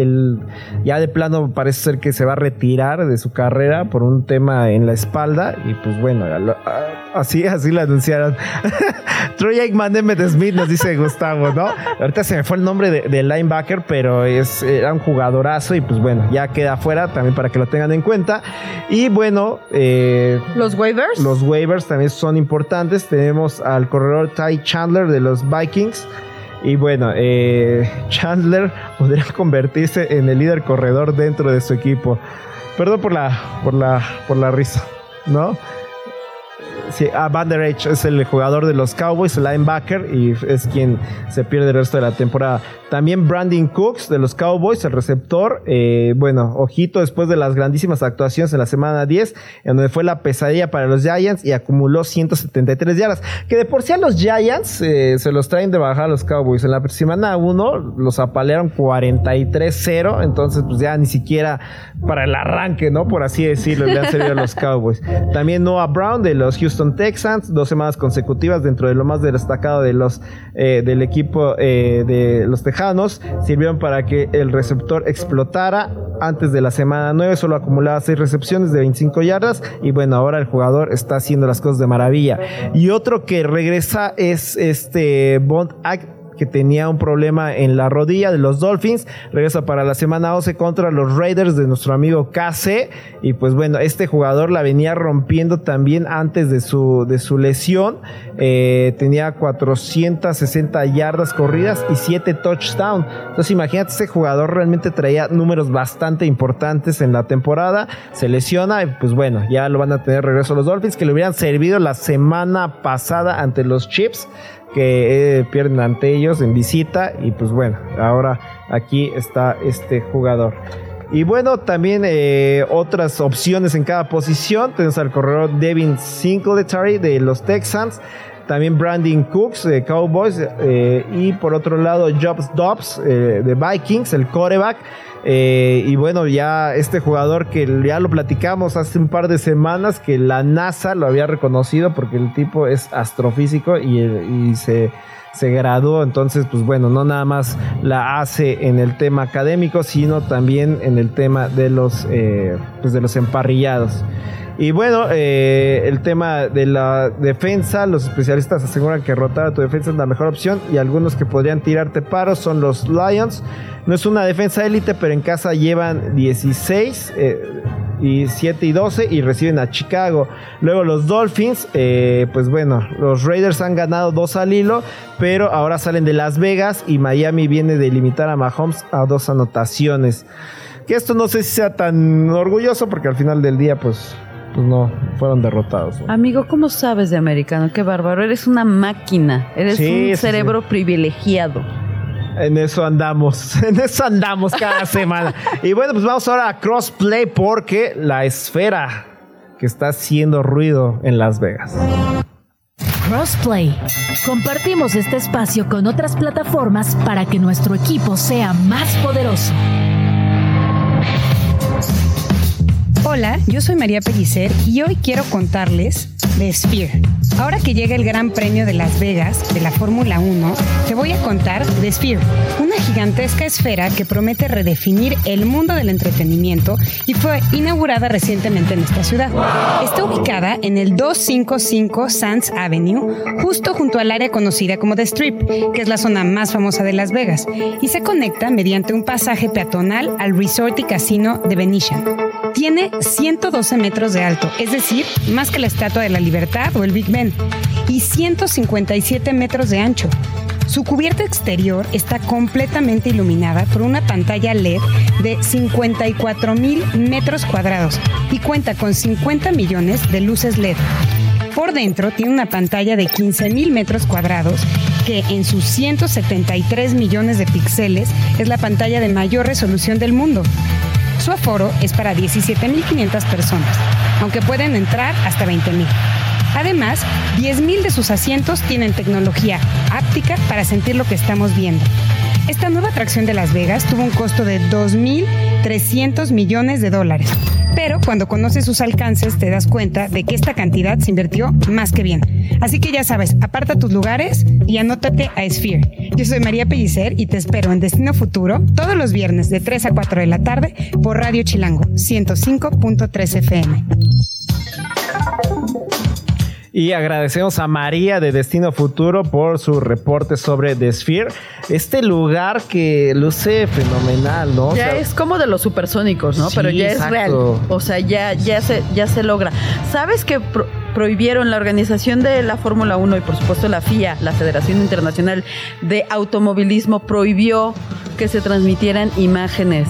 Ya de plano parece ser que se va a retirar de su carrera por un tema en la espalda. Y pues bueno, así, así lo anunciaron. Troy Aikman de Smith nos dice Gustavo, ¿no? Ahorita se me fue el nombre del linebacker, pero es, era un jugadorazo y pues bueno, ya queda fuera también para que lo tengan en cuenta. Y bueno, eh, los waivers. Los waivers también son importantes. Tenemos al corredor Ty Chandler de los Vikings. Y bueno, eh, Chandler podría convertirse en el líder corredor dentro de su equipo. Perdón por la, por la, por la risa, ¿no? Sí, ah, Van Der es el jugador de los Cowboys, el linebacker, y es quien se pierde el resto de la temporada. También Brandon Cooks de los Cowboys, el receptor. Eh, bueno, ojito después de las grandísimas actuaciones en la semana 10, en donde fue la pesadilla para los Giants y acumuló 173 yardas. Que de por sí a los Giants eh, se los traen de bajar a los Cowboys. En la semana 1 los apalearon 43-0, entonces pues ya ni siquiera para el arranque, ¿no? Por así decirlo, le han servido a los Cowboys. También Noah Brown de los Houston Texans, dos semanas consecutivas dentro de lo más destacado de los, eh, del equipo de los Texans sirvieron para que el receptor explotara. Antes de la semana 9 solo acumulaba 6 recepciones de 25 yardas y bueno, ahora el jugador está haciendo las cosas de maravilla. Y otro que regresa es este Bond que tenía un problema en la rodilla de los Dolphins. Regresa para la semana 11 contra los Raiders de nuestro amigo KC. Y pues bueno, este jugador la venía rompiendo también antes de su, de su lesión. Eh, tenía 460 yardas corridas y 7 touchdowns. Entonces imagínate, este jugador realmente traía números bastante importantes en la temporada. Se lesiona y pues bueno, ya lo van a tener regreso a los Dolphins que le hubieran servido la semana pasada ante los Chips que eh, pierden ante ellos en visita y pues bueno, ahora aquí está este jugador. Y bueno, también eh, otras opciones en cada posición. Tenemos al corredor Devin Singletary de los Texans. También Brandon Cooks de Cowboys. Eh, y por otro lado, Jobs Dobbs de Vikings, el coreback. Eh, y bueno, ya este jugador que ya lo platicamos hace un par de semanas, que la NASA lo había reconocido porque el tipo es astrofísico y, se, graduó. Entonces, pues bueno, no nada más la hace en el tema académico, sino también en el tema de los, eh, pues de los emparrillados. Y bueno, eh, el tema de la defensa, los especialistas aseguran que rotar a tu defensa es la mejor opción y algunos que podrían tirarte paros son los Lions. No es una defensa élite, pero en casa llevan 16 eh, y 7 y 12 y reciben a Chicago. Luego los Dolphins, eh, pues bueno, los Raiders han ganado dos al hilo, pero ahora salen de Las Vegas y Miami viene de limitar a Mahomes a dos anotaciones. Que esto no sé si sea tan orgulloso porque al final del día pues pues no, fueron derrotados. Amigo, ¿cómo sabes de americano? Qué bárbaro, eres una máquina, eres un cerebro privilegiado. En eso andamos, en eso andamos cada semana. Y bueno, pues vamos ahora a crossplay porque la esfera que está haciendo ruido en Las Vegas. Crossplay. Compartimos este espacio con otras plataformas para que nuestro equipo sea más poderoso. Hola, yo soy María Pellicer y hoy quiero contarles de Sphere. Ahora que llega el Gran Premio de Las Vegas de la Fórmula 1, te voy a contar de Sphere, una gigantesca esfera que promete redefinir el mundo del entretenimiento y fue inaugurada recientemente en esta ciudad. Está ubicada en el 255 Sands Avenue, justo junto al área conocida como The Strip, que es la zona más famosa de Las Vegas, y se conecta mediante un pasaje peatonal al resort y casino de Venetian. Tiene 112 metros de alto, es decir, más que la Estatua de la Libertad o el Big Ben, y 157 metros de ancho. Su cubierta exterior está completamente iluminada por una pantalla LED de 54 mil metros cuadrados y cuenta con 50 millones de luces LED. Por dentro tiene una pantalla de 15 mil metros cuadrados que en sus 173 millones de píxeles es la pantalla de mayor resolución del mundo. Su aforo es para 17.500 personas, aunque pueden entrar hasta 20.000. Además, 10.000 de sus asientos tienen tecnología áptica para sentir lo que estamos viendo. Esta nueva atracción de Las Vegas tuvo un costo de 2.300 millones de dólares. Pero cuando conoces sus alcances te das cuenta de que esta cantidad se invirtió más que bien. Así que ya sabes, aparta tus lugares y anótate a Sphere. Yo soy María Pellicer y te espero en Destino Futuro todos los viernes de 3 a 4 de la tarde por Radio Chilango 105.3 FM. Y agradecemos a María de Destino Futuro por su reporte sobre The Sphere. Este lugar que luce fenomenal, ¿no? Ya es como de los supersónicos, ¿no? Pero ya es real. O sea, ya, ya, se, ya se logra. ¿Sabes que prohibieron la organización de la Fórmula 1 y por supuesto la FIA, la Federación Internacional de Automovilismo, prohibió que se transmitieran imágenes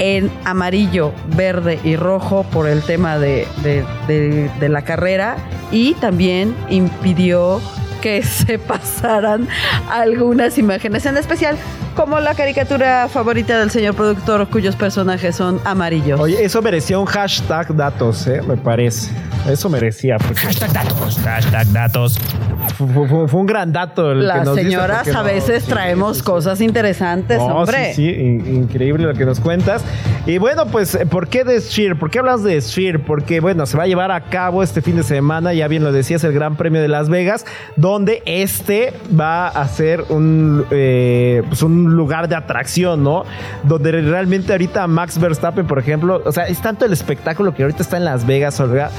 en amarillo, verde y rojo por el tema de, la carrera. Y también impidió que se pasaran algunas imágenes en especial como la caricatura favorita del señor productor cuyos personajes son amarillos. Oye, eso merecía un hashtag datos, ¿eh? me parece. Eso merecía. Hashtag datos. Hashtag datos. Fue, un gran dato. El Las señoras a veces traemos cosas interesantes, hombre. Sí, sí, increíble lo que nos cuentas. Y bueno, pues, ¿por qué de Sphere? ¿Por qué hablas de Sphere? Porque, bueno, se va a llevar a cabo este fin de semana, ya bien lo decías, el Gran Premio de Las Vegas, donde este va a ser un, eh, pues un lugar de atracción, ¿no? Donde realmente ahorita Max Verstappen, por ejemplo, o sea, es tanto el espectáculo que ahorita está en Las Vegas, Olga,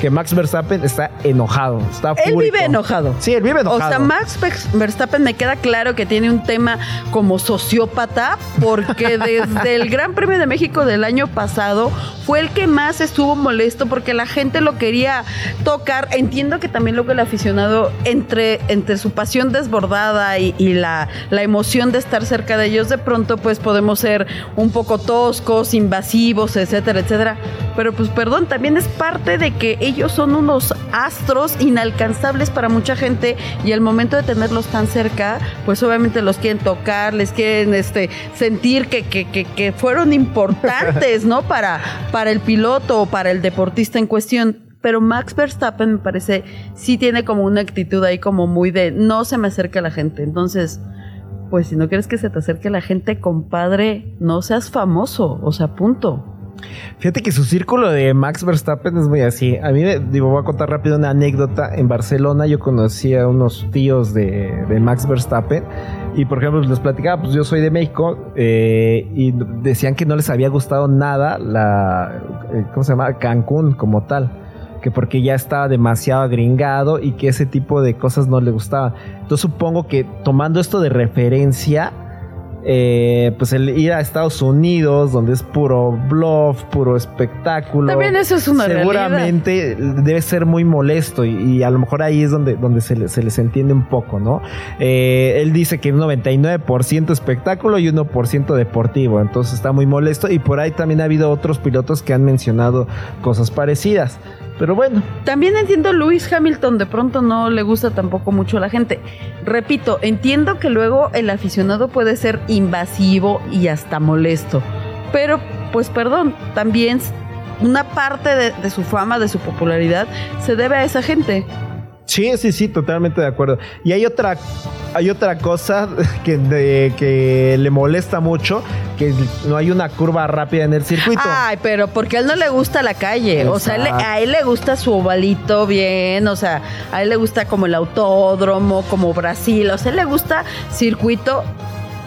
que Max Verstappen está enojado. Está él vive enojado. Sí, él vive enojado. O sea, Max Verstappen me queda claro que tiene un tema como sociópata, porque desde el Gran Premio de México del año pasado fue el que más estuvo molesto porque la gente lo quería tocar. Entiendo que también lo que el aficionado, entre, entre su pasión desbordada y, la, la emoción de estar cerca de ellos, de pronto pues podemos ser un poco toscos, invasivos, etcétera, etcétera. Pero pues perdón, también es parte de que ellos son unos astros inalcanzables para mucha gente y al momento de tenerlos tan cerca, pues obviamente los quieren tocar, les quieren este, sentir que, que, que, fueron importantes, ¿no? Para, para el piloto o para el deportista en cuestión pero Max Verstappen me parece sí tiene como una actitud ahí como muy de no se me acerca la gente. Entonces, pues si no quieres que se te acerque la gente, compadre, no seas famoso, o sea, punto. Fíjate que su círculo de Max Verstappen es muy así. A mí, digo, voy a contar rápido una anécdota. En Barcelona yo conocí a unos tíos de, Max Verstappen y, por ejemplo, les platicaba, pues yo soy de México eh, y decían que no les había gustado nada la, eh, ¿cómo se llama? Cancún como tal que porque ya estaba demasiado agringado y que ese tipo de cosas no le gustaban. Entonces supongo que tomando esto de referencia, eh, pues el ir a Estados Unidos, donde es puro bluff, puro espectáculo. También eso es una Seguramente debe ser muy molesto y, a lo mejor ahí es donde, donde se, les entiende un poco, ¿no? Eh, él dice que un 99% espectáculo y 1% deportivo, entonces está muy molesto y por ahí también ha habido otros pilotos que han mencionado cosas parecidas. Pero bueno. También entiendo Luis Hamilton, de pronto no le gusta tampoco mucho a la gente. Repito, entiendo que luego el aficionado puede ser invasivo y hasta molesto. Pero, pues perdón, también una parte de, de su fama, de su popularidad, se debe a esa gente. Sí, sí, sí, totalmente de acuerdo. Y hay otra, hay otra cosa que, que le molesta mucho, que no hay una curva rápida en el circuito. Ay, pero porque a él no le gusta la calle. O sea, a él le gusta su ovalito bien, o sea, a él le gusta como el autódromo, como Brasil, o sea, a él le gusta circuito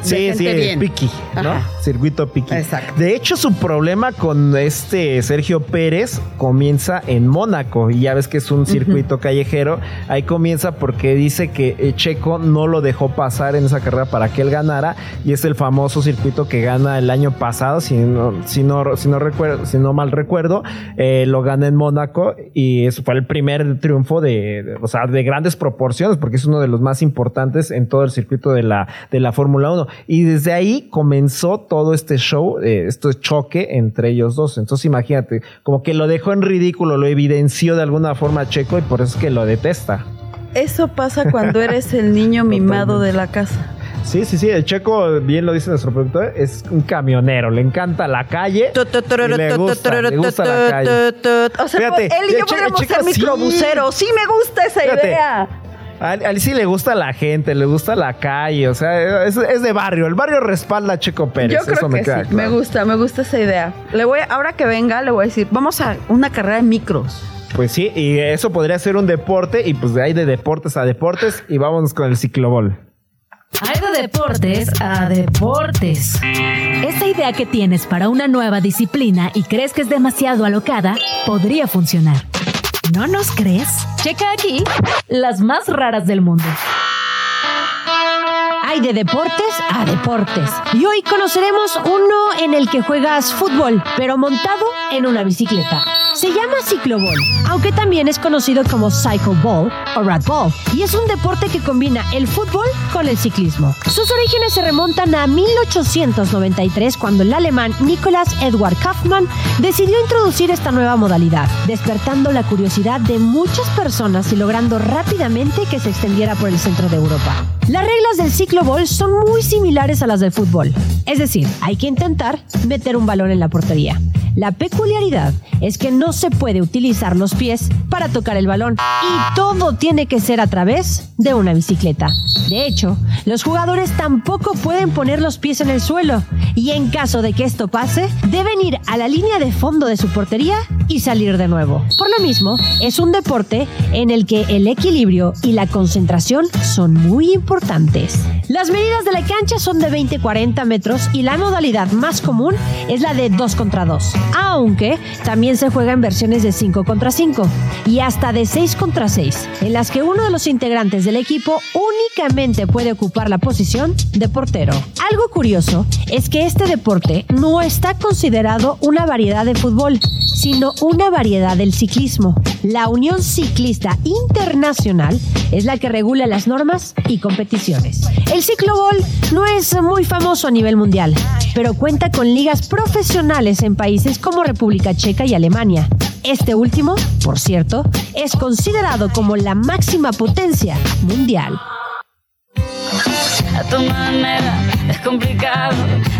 Sí, sí, Piki, ¿no? Circuito Piki. Exacto. De hecho, su problema con este Sergio Pérez comienza en Mónaco. Y ya ves que es un circuito callejero. Ahí comienza porque dice que eh, Checo no lo dejó pasar en esa carrera para que él ganara. Y es el famoso circuito que gana el año pasado, si no, si no, si no, recuerdo, si no mal recuerdo, eh, lo gana en Mónaco. Y eso fue el primer triunfo de, o sea, de grandes proporciones, porque es uno de los más importantes en todo el circuito de la, de la Fórmula 1. Y desde ahí comenzó todo este show, eh, este choque entre ellos dos. Entonces imagínate, como que lo dejó en ridículo, lo evidenció de alguna forma Checo y por eso es que lo detesta. Eso pasa cuando eres el niño mimado de la casa. Sí, sí, sí, el Checo, bien lo dice nuestro productor, es un camionero, le encanta la calle. le gusta, le gusta la calle. O sea, él y yo podemos ser microbuseros. Sí me gusta esa idea. A él, sí le gusta la gente, le gusta la calle, o sea, es, de barrio. El barrio respalda a Checo Pérez. Yo creo que sí. Me gusta, me gusta esa idea. Le voy, ahora que venga, le voy a decir, vamos a una carrera de micros. Pues sí, y eso podría ser un deporte, y pues de ahí de deportes a deportes, y vámonos con el ciclobol. Hay de deportes a deportes. Esa idea que tienes para una nueva disciplina y crees que es demasiado alocada, podría funcionar. ¿No nos crees? Checa aquí las más raras del mundo. Hay de deportes a deportes. Y hoy conoceremos uno en el que juegas fútbol, pero montado en una bicicleta. Se llama ciclobol, aunque también es conocido como cycle ball o rat ball, y es un deporte que combina el fútbol con el ciclismo. Sus orígenes se remontan a 1893 cuando el alemán Nicolas Edward Kaufmann decidió introducir esta nueva modalidad, despertando la curiosidad de muchas personas y logrando rápidamente que se extendiera por el centro de Europa. Las reglas del ciclobol son muy similares a las del fútbol, es decir, hay que intentar meter un balón en la portería. La peculiaridad es que no se puede utilizar los pies para tocar el balón y todo tiene que ser a través de una bicicleta. De hecho, los jugadores tampoco pueden poner los pies en el suelo y en caso de que esto pase, deben ir a la línea de fondo de su portería y salir de nuevo. Por lo mismo, es un deporte en el que el equilibrio y la concentración son muy importantes. Las medidas de la cancha son de 20-40 metros y la modalidad más común es la de 2 contra 2 aunque también se juega en versiones de 5 contra 5 y hasta de 6 contra 6, en las que uno de los integrantes del equipo únicamente puede ocupar la posición de portero. Algo curioso es que este deporte no está considerado una variedad de fútbol, sino una variedad del ciclismo. La Unión Ciclista Internacional es la que regula las normas y competiciones. El ciclobol no es muy famoso a nivel mundial, pero cuenta con ligas profesionales en países como República Checa y Alemania. Este último, por cierto, es considerado como la máxima potencia mundial. Es complicado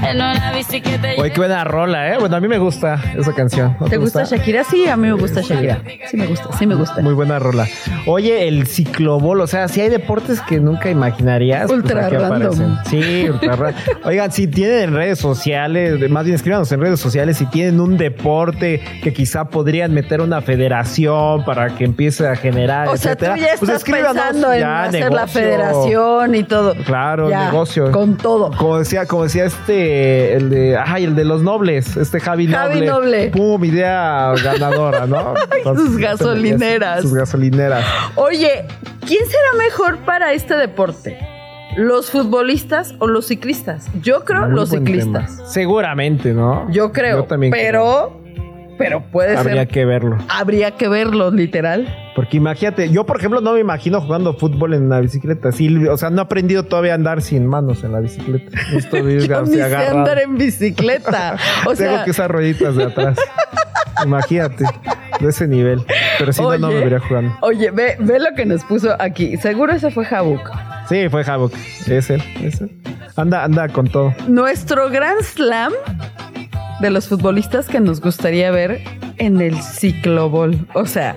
en una bicicleta. Oye, qué buena rola, ¿eh? Bueno, a mí me gusta esa canción. ¿Te, gusta, Shakira? Sí, a mí me gusta Shakira. Sí me gusta, sí me gusta. Muy buena rola. Oye, el ciclobol, o sea, si hay deportes que nunca imaginarías. Pues, ultra random. Sí, ultra random. Oigan, si tienen redes sociales, más bien escríbanos en redes sociales, si tienen un deporte que quizá podrían meter una federación para que empiece a generar, o sea, tú ya pues estás pensando en hacer la federación y todo. Claro, negocio. Con todo. Como decía, como decía este, el de, ay, el de los nobles, este Javi, Javi Noble. Pum, idea ganadora, ¿no? sus gasolineras. Sus gasolineras. Oye, ¿quién será mejor para este deporte? ¿Los futbolistas o los ciclistas? Yo creo los ciclistas. Seguramente, ¿no? Yo creo. Yo también pero pero puede ser. Habría que verlo. Habría que verlo, literal. Porque imagínate, yo por ejemplo no me imagino jugando fútbol en una bicicleta. Sí, o sea, no he aprendido todavía a andar sin manos en la bicicleta. Esto yo ni sé andar en bicicleta. O sea, tengo que usar rueditas de atrás. imagínate, de ese nivel. Pero si no, no me vería jugando. Oye, ve, ve lo que nos puso aquí. Seguro ese fue Habuk. Sí, fue Habuk. Es él, es él. Anda, anda con todo. Nuestro Grand Slam de los futbolistas que nos gustaría ver en el ciclobol. O sea,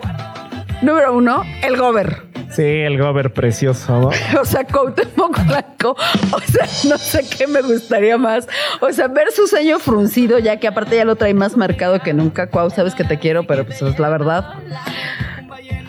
número uno, el Gober. Sí, el Gober precioso, ¿no? o sea, Cuauhtémoc Blanco. O sea, no sé qué me gustaría más. O sea, ver su ceño fruncido, ya que aparte ya lo trae más marcado que nunca. Cuau, sabes que te quiero, pero pues es la verdad.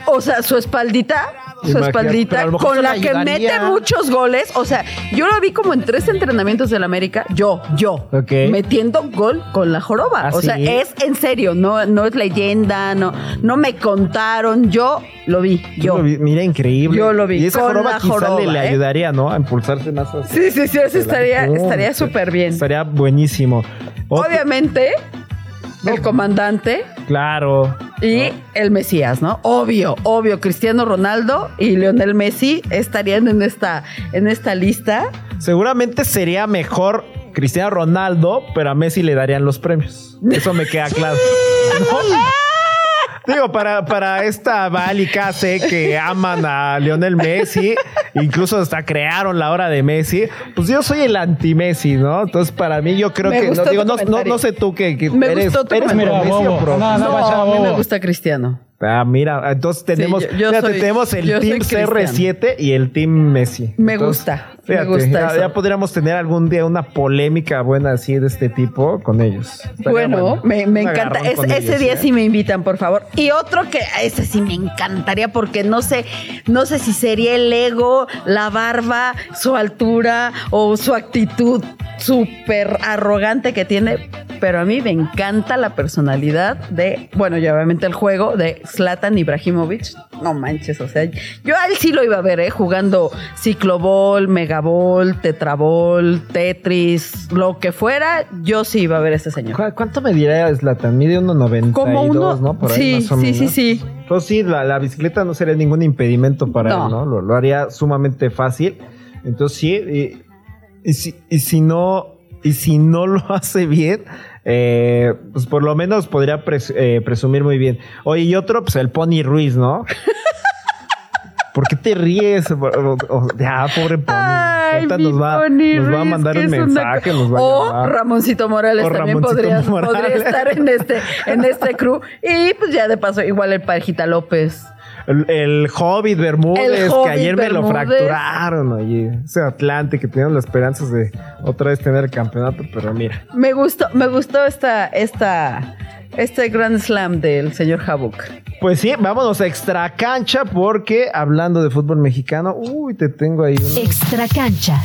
O sea, su espaldita su espaldita, con la que mete muchos goles. O sea, yo lo vi como en tres entrenamientos del América, yo, yo, metiendo gol con la joroba. ¿Ah, o sea, es en serio, no, no es leyenda, no, no me contaron, yo lo vi, yo. Mira, increíble. Yo lo vi. Y esa joroba quizá le, ¿eh? ayudaría, ¿no? A impulsarse más. sí, sí, sí, eso estaría, estaría súper bien. Estaría buenísimo. Obviamente, el comandante. Claro. Y el Mesías, ¿no? Obvio, obvio. Cristiano Ronaldo y Lionel Messi estarían en esta, en esta lista. Seguramente sería mejor Cristiano Ronaldo, pero a Messi le darían los premios. Eso me queda claro. Digo, para, para esta Val y que aman a Lionel Messi, incluso hasta crearon la hora de Messi, pues yo soy el anti-Messi, ¿no? Entonces, para mí, yo creo que. No, digo, no, no, sé tú que, me eres, gustó eres mira, bobo. No, no, no, a mí me gusta Cristiano. Ah, mira, entonces tenemos, tenemos el Team CR7 y el Team Messi. Me gusta. me gusta ya, podríamos tener algún día una polémica buena así de este tipo con ellos. bueno, me, encanta. ese día ¿eh? sí me invitan, por favor. Y otro que ese sí me encantaría porque no sé, no sé si sería el ego, la barba, su altura o su actitud súper arrogante que tiene, pero a mí me encanta la personalidad de, bueno, y obviamente el juego de Zlatan Ibrahimovic, no manches, o sea, yo a él sí lo iba a ver, ¿eh? Jugando ciclobol, mega Megabol, Tetrabol, Tetris, lo que fuera, yo sí iba a ver a ese señor. ¿Cuánto me diría Slatan? Mide 1.92, Como uno, ¿no? Por ahí sí, sí, sí, sí. Pues sí, la, bicicleta no sería ningún impedimento para él, ¿no? Lo, haría sumamente fácil. Entonces sí, y, si, y si no, y si no lo hace bien, eh, pues por lo menos podría eh, presumir muy bien. Oye, y otro, pues el Pony Ruiz, ¿no? ¿Por qué te ríes? ya, pobre Pony. Ay, nos, va, nos va a mandar un mensaje. Nos va o a Ramoncito Morales también podría, podría, estar en este, en este crew. Y pues ya de paso, igual el Pajita López. El, Hobbit Bermúdez, que ayer me lo fracturaron, oye. Ese Atlante que tenían las esperanzas de otra vez tener el campeonato, pero mira. Me gustó, me gustó esta, esta, este Grand Slam del señor Habuk. Pues sí, vámonos a extra cancha porque hablando de fútbol mexicano, uy, te tengo ahí. Extra cancha.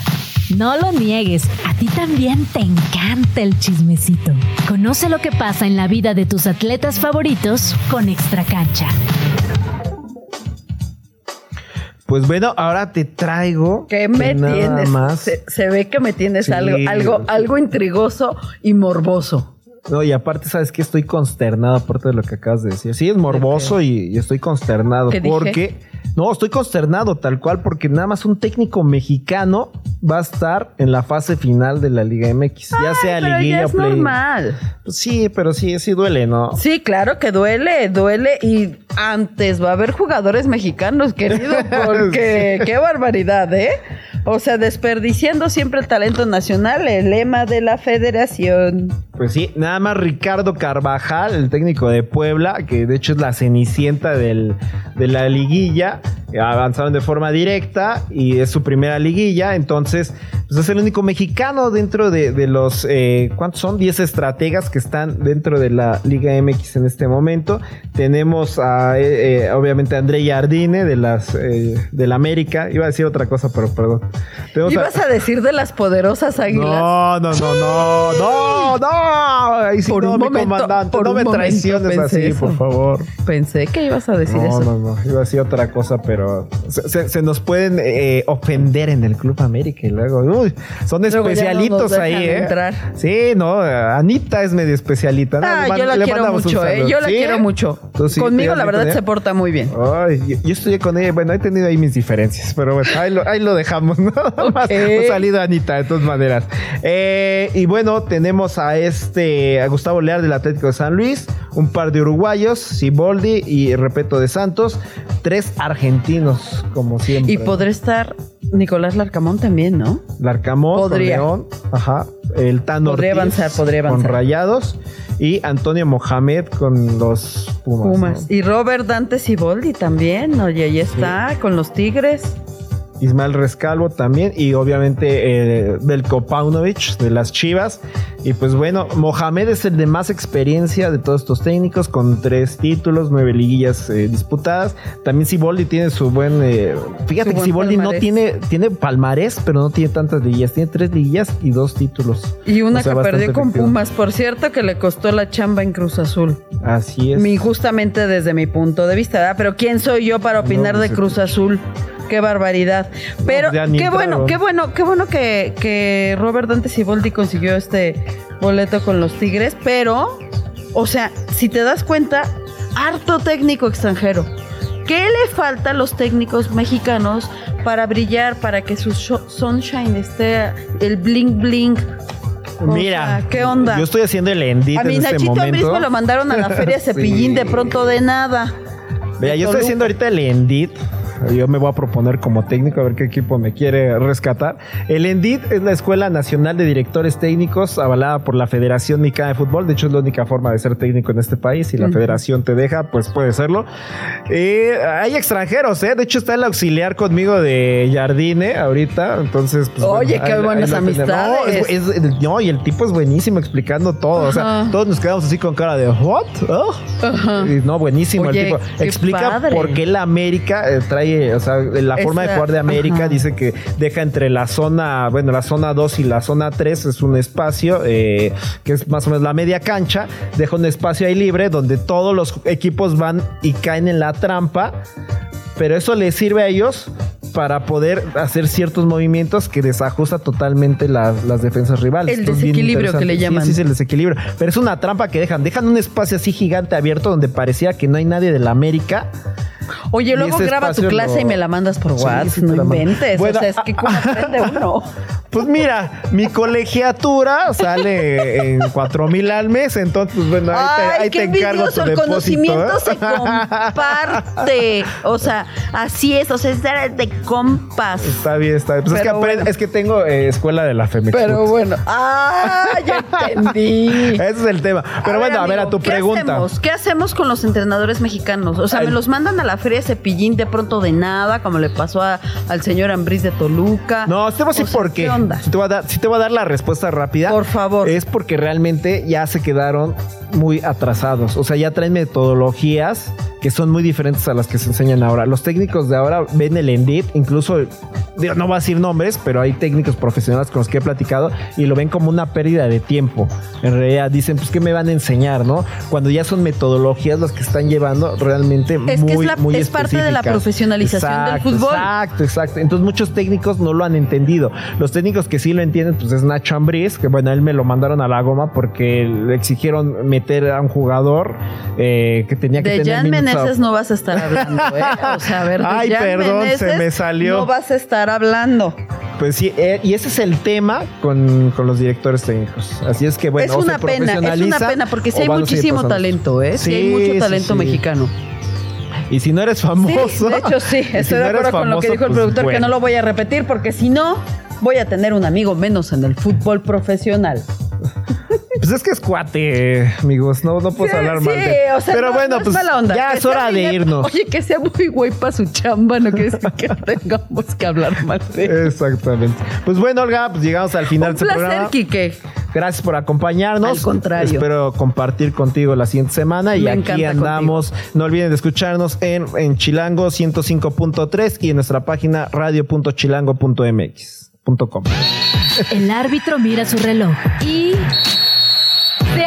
No lo niegues, a ti también te encanta el chismecito. Conoce lo que pasa en la vida de tus atletas favoritos con Extra Cancha. Pues bueno, ahora te traigo. ¿Qué me tienes? Se, ve que me tienes algo, algo, algo intrigoso y morboso. No, y aparte, ¿sabes que Estoy consternado, aparte de lo que acabas de decir. Sí, es morboso y, estoy consternado porque. No, estoy consternado tal cual porque nada más un técnico mexicano va a estar en la fase final de la Liga MX, ya sea pero liguilla ya es normal. Pues sí, pero sí, sí duele, ¿no? Sí, claro que duele, duele y antes va a haber jugadores mexicanos, querido, porque qué barbaridad, ¿eh? O sea, desperdiciando siempre el talento nacional, el lema de la federación. Pues sí, nada más Ricardo Carvajal, el técnico de Puebla, que de hecho es la cenicienta del, de la liguilla, avanzaron de forma directa y es su primera liguilla, entonces pues es el único mexicano dentro de, los, eh, ¿cuántos son? 10 estrategas que están dentro de la Liga MX en este momento. Tenemos a, eh, eh, obviamente, a André Jardine de las, de la América, iba a decir otra cosa, pero perdón. ¿Ibas a... decir de las poderosas águilas? No, no, no, no, no, no. Ahí sí, por no, un momento, comandante, no me traiciones así, por favor. Pensé que ibas a decir eso. No, no, no, iba a decir otra cosa, pero se, nos pueden eh, ofender en el Club América y luego, son especialitos ahí, ¿eh? Sí, no, Anita es medio especialita. Ah, yo la quiero mucho, ¿eh? Yo la quiero mucho. Conmigo, la verdad, se porta muy bien. Ay, yo, estudié con ella, bueno, he tenido ahí mis diferencias, pero bueno, ahí lo, dejamos, ¿no? Okay. salido Anita, de todas maneras. Eh, y bueno, tenemos a este, a Gustavo Lear del Atlético de San Luis, un par de uruguayos, Siboldi y Repeto de Santos, tres argentinos como siempre. Y podría estar Nicolás Larcamón también, ¿no? Larcamón, podría. León, ajá. El Tano podría avanzar, podría avanzar. Con Rayados. Y Antonio Mohamed con los Pumas. Pumas. Y Robert Dante Siboldi también, oye, ahí está, con los Tigres. Ismael Rescalvo también y obviamente eh, Belko Paunovic de las Chivas. Y pues bueno, Mohamed es el de más experiencia de todos estos técnicos con tres títulos, nueve liguillas eh, disputadas. También Siboldi tiene su buen... Eh, fíjate que Siboldi no tiene, tiene palmarés, pero no tiene tantas liguillas. Tiene tres liguillas y dos títulos. Y una que perdió con Pumas, por cierto, que le costó la chamba en Cruz Azul. Así es. Injustamente desde mi punto de vista, ¿verdad? Pero ¿quién soy yo para opinar de Cruz Azul? Qué barbaridad. Pero qué bueno, qué bueno, qué bueno que, que Robert Dante Siboldi consiguió este boleto con los Tigres, pero, o sea, si te das cuenta, harto técnico extranjero. ¿Qué le falta a los técnicos mexicanos para brillar, para que su sunshine esté el bling bling Mira, ¿qué onda? Yo estoy haciendo el endit A mi en este Nachito mismo lo mandaron a la feria Cepillín de pronto de nada. Mira, yo estoy haciendo ahorita el endit yo me voy a proponer como técnico a ver qué equipo me quiere rescatar. El ENDIT es la Escuela Nacional de Directores Técnicos avalada por la Federación Mexicana de Fútbol. De hecho, es la única forma de ser técnico en este país. Si la federación te deja, pues puede serlo. Eh, hay extranjeros, ¿eh? De hecho, está el auxiliar conmigo de Jardine ahorita. Entonces, pues, Oye, qué buenas amistades. No, y el tipo es buenísimo explicando todo. O sea, todos nos quedamos así con cara de ¿what? Oh". no, buenísimo el tipo. Explica por qué la América eh, trae o sea, la forma de jugar de América dice que deja entre la zona, bueno, la zona 2 y la zona 3 es un espacio eh, que es más o menos la media cancha, deja un espacio ahí libre donde todos los equipos van y caen en la trampa, pero eso les sirve a ellos para poder hacer ciertos movimientos que desajusta totalmente las, las defensas rivales. El desequilibrio que le llaman. Sí, sí, el desequilibrio. Pero es una trampa que dejan. Dejan un espacio así gigante abierto donde parecía que no hay nadie de la América Oye, luego graba tu clase y me la mandas por WhatsApp. no inventes. o sea, es que cómo aprende uno. Pues mira, mi colegiatura sale en cuatro mil al mes, entonces, pues bueno, ahí te, encargo tu El conocimiento ¿eh? se comparte. O sea, así es, o sea, es de compas. Está bien, está bien. Pues es, que es que tengo eh, escuela de la FEMEX. Pero bueno, ah, ya entendí. Ese es el tema. Pero bueno, a ver, a tu pregunta. ¿Qué hacemos con los entrenadores mexicanos? O sea, me los mandan a la feria Cepillín de pronto de nada, como le pasó al señor Ambriz de Toluca. No, te voy a decir por qué. Si te, voy a dar, si te voy a dar la respuesta rápida. Por favor. Es porque realmente ya se quedaron muy atrasados. O sea, ya traen metodologías que son muy diferentes a las que se enseñan ahora. Los técnicos de ahora ven el Endit, incluso, digo, no voy a decir nombres, pero hay técnicos profesionales con los que he platicado y lo ven como una pérdida de tiempo. En realidad dicen, pues, ¿qué me van a enseñar, no? Cuando ya son metodologías las que están llevando realmente es muy, que es, es parte de la profesionalización del fútbol. Exacto, exacto. Entonces muchos técnicos no lo han entendido. Los técnicos que sí lo entienden, pues es Nacho Ambriz, que bueno, él me lo mandaron a la goma porque le exigieron meter a un jugador eh, que tenía que de tener no vas a estar hablando, ¿eh? O sea, a ver, Ay, perdón, se me salió. No vas a estar hablando. Pues sí, eh, y ese es el tema con, los directores técnicos. Así es que bueno, es una pena, es una pena porque sí hay muchísimo talento, ¿eh? Sí, hay mucho talento mexicano. Y si no eres famoso. de hecho, sí, estoy de acuerdo con lo que dijo el pues, productor, que no lo voy a repetir, porque si no, voy a tener un amigo menos en el fútbol profesional. Pues es que es cuate, amigos. No, no puedo hablar mal. Sí, o sea, Pero bueno, pues ya es hora de irnos. Oye, que sea muy guay para su chamba, no decir que tengamos que hablar mal de Exactamente. Pues bueno, Olga, pues llegamos al final Un de este placer, programa. Quique. Gracias por acompañarnos. Al contrario. Espero compartir contigo la siguiente semana. y aquí andamos. No olviden de escucharnos en, en Chilango 105.3 y en nuestra página radio.chilango.mx.com. El árbitro mira su reloj y